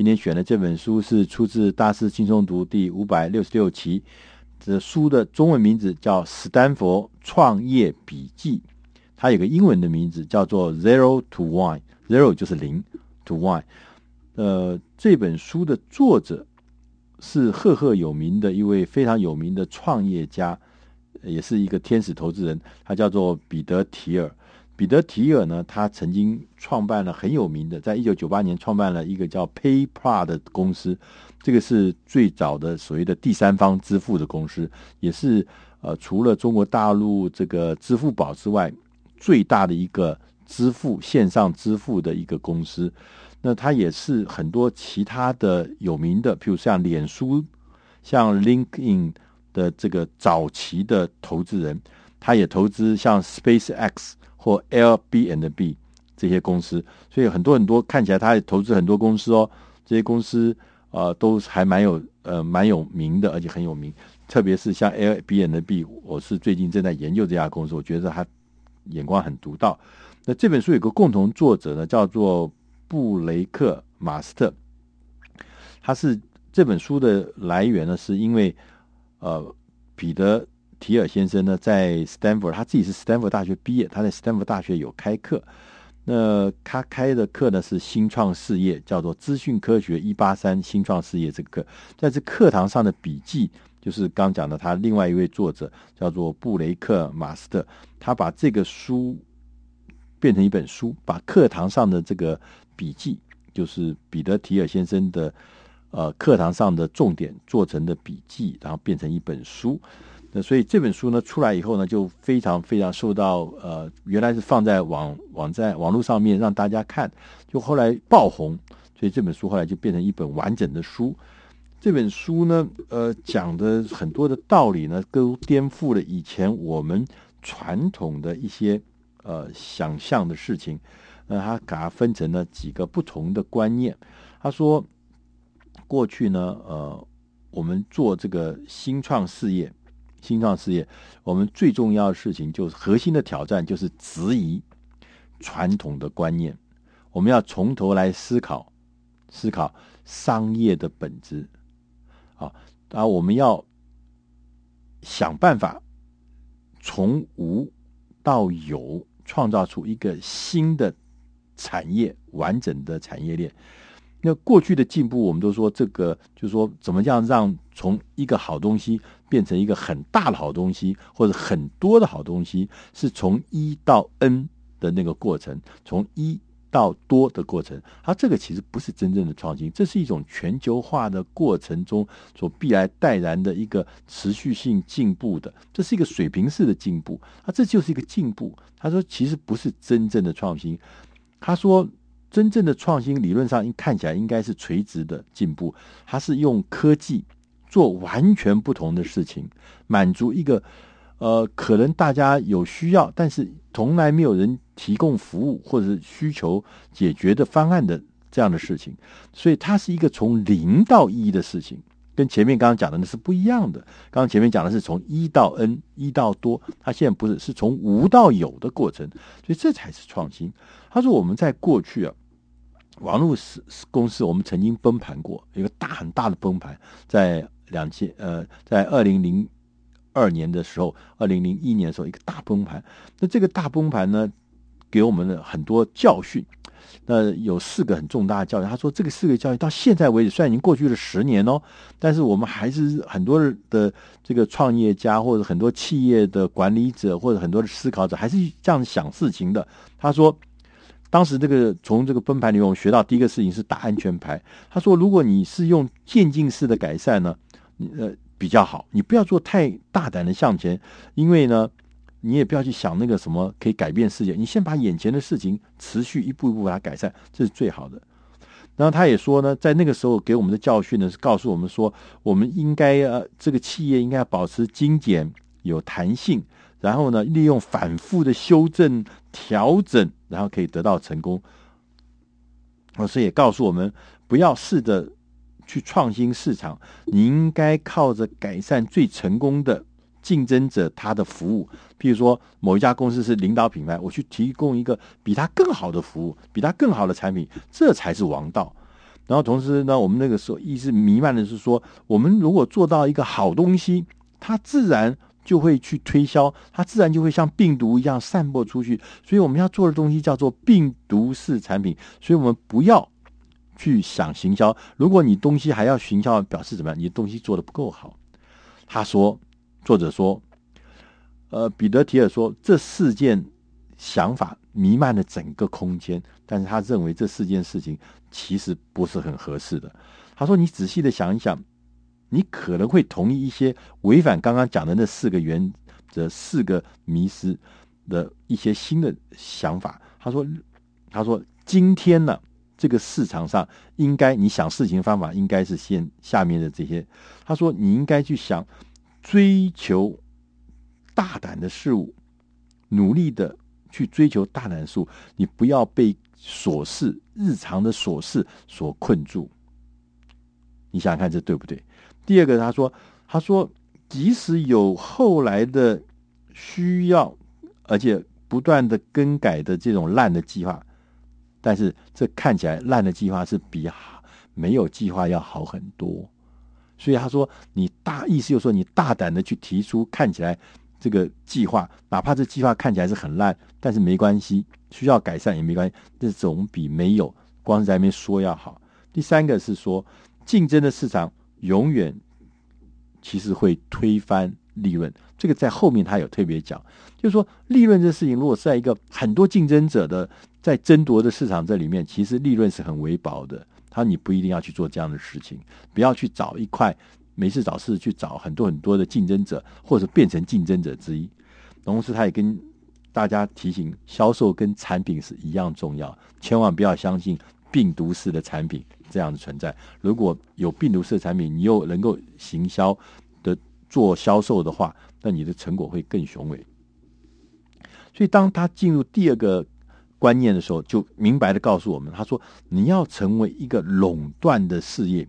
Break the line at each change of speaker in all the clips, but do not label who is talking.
今天选的这本书是出自《大师轻松读》第五百六十六期。这书的中文名字叫《史丹佛创业笔记》，它有个英文的名字叫做《Zero to One》，Zero 就是零，to One。呃，这本书的作者是赫赫有名的一位非常有名的创业家，也是一个天使投资人，他叫做彼得·提尔。彼得·提尔呢，他曾经创办了很有名的，在一九九八年创办了一个叫 PayPal 的公司，这个是最早的所谓的第三方支付的公司，也是呃除了中国大陆这个支付宝之外最大的一个支付线上支付的一个公司。那他也是很多其他的有名的，譬如像脸书、像 LinkedIn 的这个早期的投资人，他也投资像 SpaceX。或 Airbnb 这些公司，所以很多很多看起来他也投资很多公司哦，这些公司呃都还蛮有呃蛮有名的，而且很有名。特别是像 Airbnb，我是最近正在研究这家公司，我觉得他眼光很独到。那这本书有个共同作者呢，叫做布雷克马斯特，他是这本书的来源呢，是因为呃彼得。提尔先生呢，在斯坦福，他自己是斯坦福大学毕业，他在斯坦福大学有开课。那他开的课呢是新创事业，叫做资讯科学一八三新创事业这个课。在这课堂上的笔记，就是刚讲的他另外一位作者叫做布雷克马斯特，他把这个书变成一本书，把课堂上的这个笔记，就是彼得提尔先生的呃课堂上的重点做成的笔记，然后变成一本书。那所以这本书呢出来以后呢，就非常非常受到呃，原来是放在网网站网络上面让大家看，就后来爆红，所以这本书后来就变成一本完整的书。这本书呢，呃，讲的很多的道理呢，都颠覆了以前我们传统的一些呃想象的事情。那他把它分成了几个不同的观念。他说，过去呢，呃，我们做这个新创事业。新创事业，我们最重要的事情就是核心的挑战，就是质疑传统的观念。我们要从头来思考，思考商业的本质。啊，啊我们要想办法从无到有，创造出一个新的产业，完整的产业链。那过去的进步，我们都说这个，就是说怎么样让从一个好东西变成一个很大的好东西，或者很多的好东西，是从一到 N 的那个过程，从一到多的过程。它这个其实不是真正的创新，这是一种全球化的过程中所必然带然的一个持续性进步的，这是一个水平式的进步。啊这就是一个进步。他说，其实不是真正的创新。他说。真正的创新理论上看起来应该是垂直的进步，它是用科技做完全不同的事情，满足一个呃可能大家有需要，但是从来没有人提供服务或者是需求解决的方案的这样的事情，所以它是一个从零到一的事情，跟前面刚刚讲的那是不一样的。刚刚前面讲的是从一到 N，一到多，它现在不是，是从无到有的过程，所以这才是创新。他说我们在过去啊。网络是是公司，我们曾经崩盘过一个大很大的崩盘，在两千呃，在二零零二年的时候，二零零一年的时候，一个大崩盘。那这个大崩盘呢，给我们了很多教训。那有四个很重大的教训。他说，这个四个教训到现在为止，虽然已经过去了十年哦，但是我们还是很多的这个创业家，或者很多企业的管理者，或者很多的思考者，还是这样想事情的。他说。当时这个从这个崩盘里面，我们学到第一个事情是打安全牌。他说，如果你是用渐进式的改善呢，呃比较好，你不要做太大胆的向前，因为呢，你也不要去想那个什么可以改变世界，你先把眼前的事情持续一步一步把它改善，这是最好的。然后他也说呢，在那个时候给我们的教训呢，是告诉我们说，我们应该呃，这个企业应该保持精简、有弹性。然后呢，利用反复的修正、调整，然后可以得到成功。老师也告诉我们，不要试着去创新市场，你应该靠着改善最成功的竞争者他的服务。譬如说，某一家公司是领导品牌，我去提供一个比他更好的服务，比他更好的产品，这才是王道。然后同时呢，我们那个时候一直弥漫的是说，我们如果做到一个好东西，它自然就会去推销，它自然就会像病毒一样散播出去。所以我们要做的东西叫做病毒式产品。所以我们不要去想行销。如果你东西还要行销，表示怎么样？你的东西做得不够好。他说，作者说，呃，彼得提尔说，这四件想法弥漫了整个空间，但是他认为这四件事情其实不是很合适的。他说，你仔细的想一想，你可能会同意一些违反刚刚讲的那四个原则、四个迷思的一些新的想法。他说，他说，今天呢，这个市场上应该你想事情方法应该是先下面的这些。他说，你应该去想。追求大胆的事物，努力的去追求大胆的事物，你不要被琐事、日常的琐事所困住。你想想看，这对不对？第二个，他说：“他说，即使有后来的需要，而且不断的更改的这种烂的计划，但是这看起来烂的计划是比没有计划要好很多。”所以他说：“你大意思就是说，你大胆的去提出看起来这个计划，哪怕这计划看起来是很烂，但是没关系，需要改善也没关系，这总比没有光是在那边说要好。第三个是说，竞争的市场永远其实会推翻利润。这个在后面他有特别讲，就是说利润这事情，如果是在一个很多竞争者的在争夺的市场这里面，其实利润是很微薄的。”他说：“你不一定要去做这样的事情，不要去找一块没事找事去找很多很多的竞争者，或者变成竞争者之一。同时，他也跟大家提醒，销售跟产品是一样重要，千万不要相信病毒式的产品这样的存在。如果有病毒式产品，你又能够行销的做销售的话，那你的成果会更雄伟。所以，当他进入第二个。”观念的时候，就明白的告诉我们，他说：“你要成为一个垄断的事业。”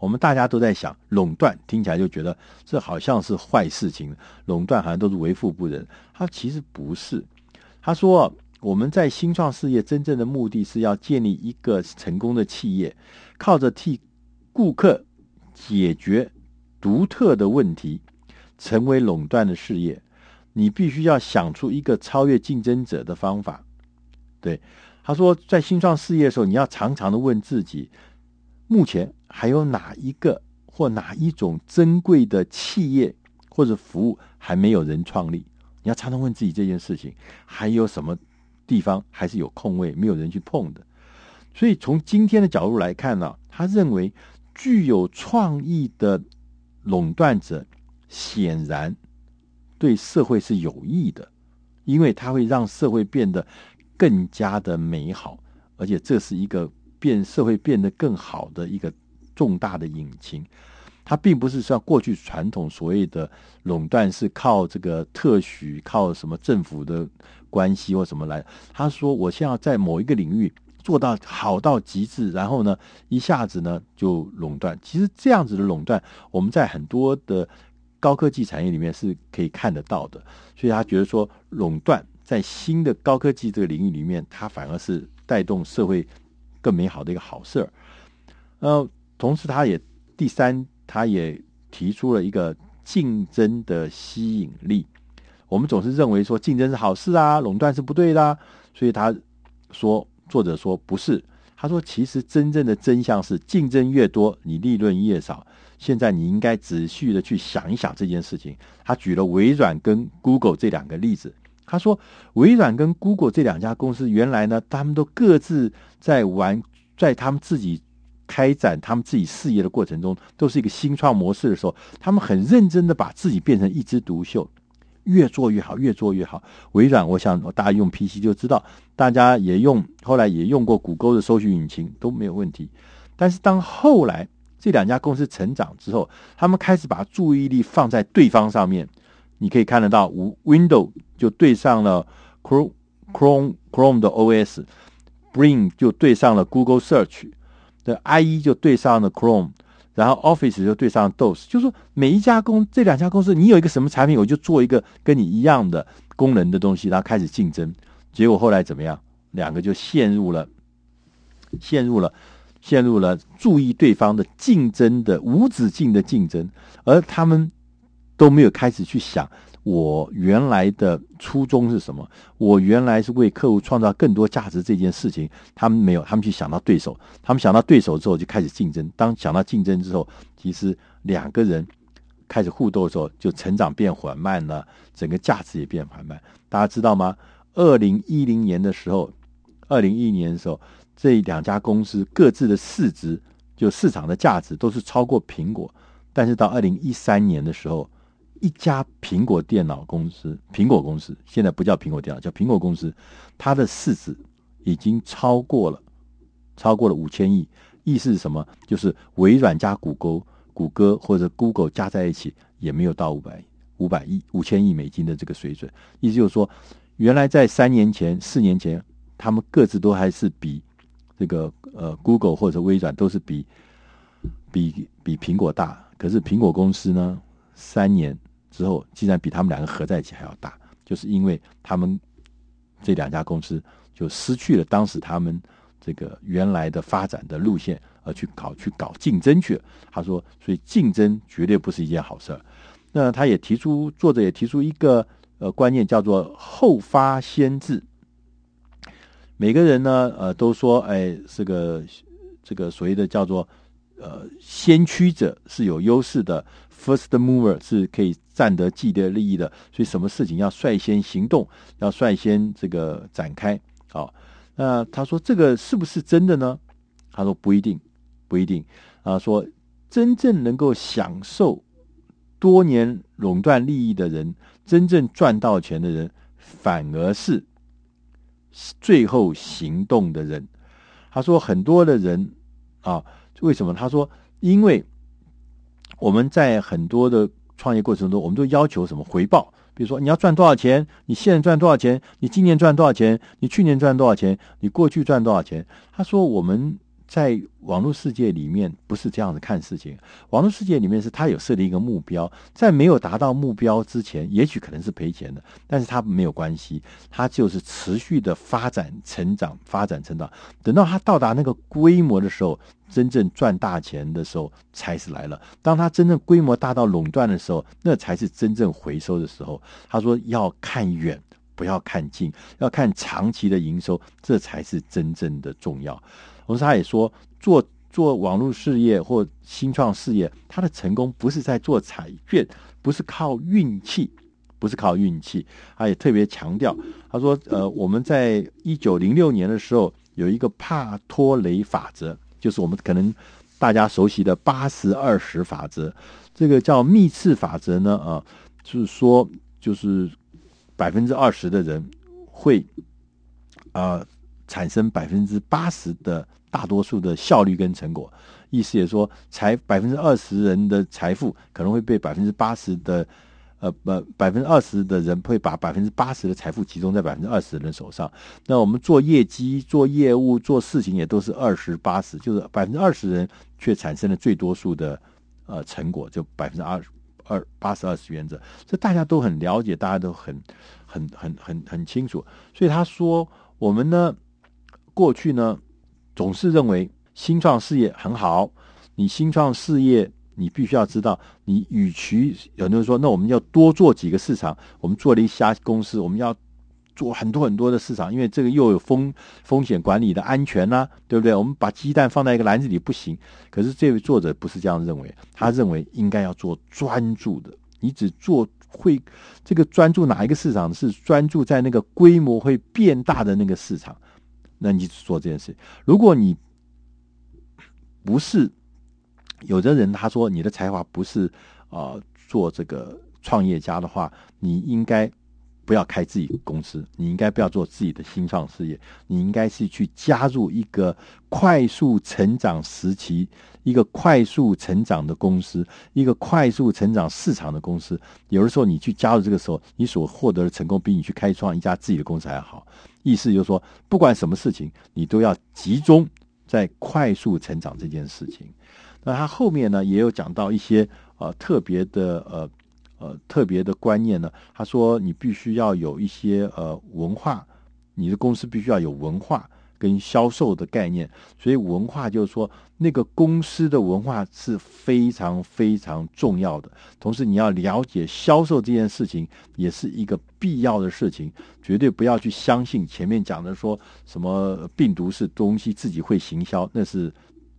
我们大家都在想，垄断听起来就觉得这好像是坏事情，垄断好像都是为富不仁。他其实不是。他说：“我们在新创事业真正的目的是要建立一个成功的企业，靠着替顾客解决独特的问题，成为垄断的事业。你必须要想出一个超越竞争者的方法。”对，他说，在新创事业的时候，你要常常的问自己，目前还有哪一个或哪一种珍贵的企业或者服务还没有人创立？你要常常问自己这件事情，还有什么地方还是有空位没有人去碰的？所以从今天的角度来看呢，他认为具有创意的垄断者显然对社会是有益的，因为它会让社会变得。更加的美好，而且这是一个变社会变得更好的一个重大的引擎。它并不是像过去传统所谓的垄断是靠这个特许、靠什么政府的关系或什么来。他说：“我现在在某一个领域做到好到极致，然后呢，一下子呢就垄断。其实这样子的垄断，我们在很多的高科技产业里面是可以看得到的。所以他觉得说垄断。”在新的高科技这个领域里面，它反而是带动社会更美好的一个好事儿。呃，同时，他也第三，他也提出了一个竞争的吸引力。我们总是认为说竞争是好事啊，垄断是不对的，所以他说，作者说不是。他说，其实真正的真相是，竞争越多，你利润越少。现在你应该仔细的去想一想这件事情。他举了微软跟 Google 这两个例子。他说：“微软跟 Google 这两家公司，原来呢，他们都各自在玩，在他们自己开展他们自己事业的过程中，都是一个新创模式的时候，他们很认真的把自己变成一枝独秀，越做越好，越做越好。微软，我想大家用 PC 就知道，大家也用，后来也用过谷歌的搜寻引擎都没有问题。但是当后来这两家公司成长之后，他们开始把注意力放在对方上面。”你可以看得到，Windows 就对上了 Chrome Chrome Chrome 的 OS，Bring 就对上了 Google Search 的 IE 就对上了 Chrome，然后 Office 就对上了 DOS。就是说，每一家公这两家公司，你有一个什么产品，我就做一个跟你一样的功能的东西，然后开始竞争。结果后来怎么样？两个就陷入了陷入了陷入了注意对方的竞争的无止境的竞争，而他们都没有开始去想。我原来的初衷是什么？我原来是为客户创造更多价值这件事情，他们没有，他们去想到对手，他们想到对手之后就开始竞争。当想到竞争之后，其实两个人开始互斗的时候，就成长变缓慢了，整个价值也变缓慢。大家知道吗？二零一零年的时候，二零一一年的时候，这两家公司各自的市值就市场的价值都是超过苹果，但是到二零一三年的时候。一家苹果电脑公司，苹果公司现在不叫苹果电脑，叫苹果公司，它的市值已经超过了，超过了五千亿。意思是什么？就是微软加谷歌，谷歌或者 Google 加在一起也没有到五百五百亿五千亿美金的这个水准。意思就是说，原来在三年前、四年前，他们各自都还是比这个呃 Google 或者微软都是比比比苹果大。可是苹果公司呢，三年。之后，竟然比他们两个合在一起还要大，就是因为他们这两家公司就失去了当时他们这个原来的发展的路线，而去搞去搞竞争去了。他说，所以竞争绝对不是一件好事儿。那他也提出，作者也提出一个呃观念，叫做后发先至。每个人呢，呃，都说，哎，这个这个所谓的叫做呃先驱者是有优势的。First mover 是可以占得既得利益的，所以什么事情要率先行动，要率先这个展开。好，那他说这个是不是真的呢？他说不一定，不一定。啊，说真正能够享受多年垄断利益的人，真正赚到钱的人，反而是最后行动的人。他说很多的人啊，为什么？他说因为。我们在很多的创业过程中，我们都要求什么回报？比如说，你要赚多少钱？你现在赚多少钱？你今年赚多少钱？你去年赚多少钱？你过去赚多少钱？他说我们。在网络世界里面，不是这样子看事情。网络世界里面是他有设立一个目标，在没有达到目标之前，也许可能是赔钱的，但是他没有关系，他就是持续的发展、成长、发展、成长。等到他到达那个规模的时候，真正赚大钱的时候才是来了。当他真正规模大到垄断的时候，那才是真正回收的时候。他说要看远，不要看近，要看长期的营收，这才是真正的重要。同时，他也说，做做网络事业或新创事业，他的成功不是在做彩券，不是靠运气，不是靠运气。他也特别强调，他说：“呃，我们在一九零六年的时候有一个帕托雷法则，就是我们可能大家熟悉的八十二十法则。这个叫密次法则呢，啊，就是说，就是百分之二十的人会啊。”产生百分之八十的大多数的效率跟成果，意思也说，财百分之二十人的财富可能会被百分之八十的，呃，不，百分之二十的人会把百分之八十的财富集中在百分之二十人手上。那我们做业绩、做业务、做事情也都是二十八十，就是百分之二十人却产生了最多数的呃成果，就百分之二二八十二十原则，这大家都很了解，大家都很很很很很清楚。所以他说，我们呢。过去呢，总是认为新创事业很好。你新创事业，你必须要知道，你与其有人说，那我们要多做几个市场。我们做了一家公司，我们要做很多很多的市场，因为这个又有风风险管理的安全呐、对不对？我们把鸡蛋放在一个篮子里不行。可是这位作者不是这样认为，他认为应该要做专注的。你只做会这个专注哪一个市场？是专注在那个规模会变大的那个市场。那你去做这件事，如果你不是有的人，他说你的才华不是啊、做这个创业家的话，你应该不要开自己的公司，你应该不要做自己的新创事业，你应该是去加入一个快速成长时期、一个快速成长的公司、一个快速成长市场的公司。有的时候你去加入这个时候，你所获得的成功比你去开创一家自己的公司还好。意思就是说，不管什么事情，你都要集中在快速成长这件事情。那他后面呢，也有讲到一些呃特别的呃呃特别的观念呢。他说，你必须要有一些呃文化，你的公司必须要有文化，跟销售的概念。所以文化就是说，那个公司的文化是非常非常重要的。同时，你要了解销售这件事情，也是一个必要的事情。绝对不要去相信前面讲的说什么病毒是东西自己会行销，那是。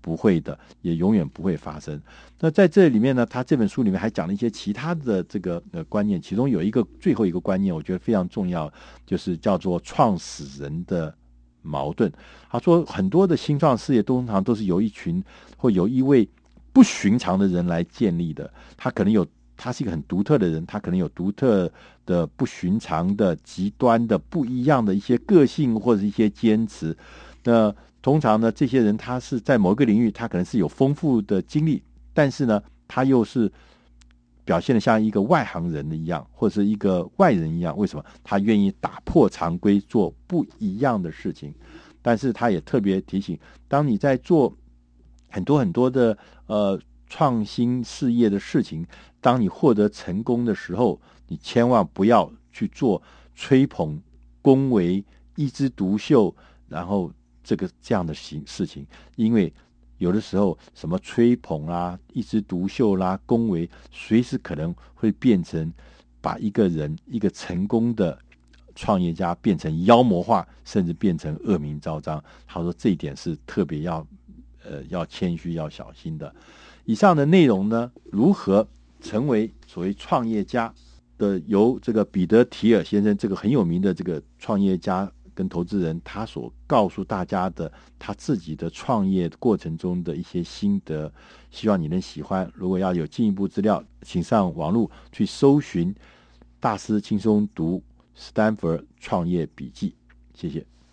不会的，也永远不会发生。那在这里面呢，他这本书里面还讲了一些其他的这个呃观念，其中有一个最后一个观念，我觉得非常重要，就是叫做创始人的矛盾。他说，很多的新创事业通常都是由一群或由一位不寻常的人来建立的。他可能有，他是一个很独特的人，他可能有独特的、不寻常的、极端的、不一样的一些个性或者一些坚持。那通常呢，这些人他是在某一个领域，他可能是有丰富的经历，但是呢，他又是表现得像一个外行人的一样，或者是一个外人一样。为什么？他愿意打破常规，做不一样的事情。但是他也特别提醒，当你在做很多很多的呃创新事业的事情，当你获得成功的时候，你千万不要去做吹捧、恭维、一枝独秀，然后。这个这样的形事情，因为有的时候什么吹捧啊、一枝独秀啦、恭维，随时可能会变成把一个人一个成功的创业家变成妖魔化，甚至变成恶名昭彰。他说这一点是特别要呃要谦虚要小心的。以上的内容呢，如何成为所谓创业家的，由这个彼得提尔先生这个很有名的这个创业家。跟投资人，他所告诉大家的他自己的创业过程中的一些心得，希望你能喜欢。如果要有进一步资料，请上网络去搜寻《大师轻松读 Stanford 创业笔记》。谢谢。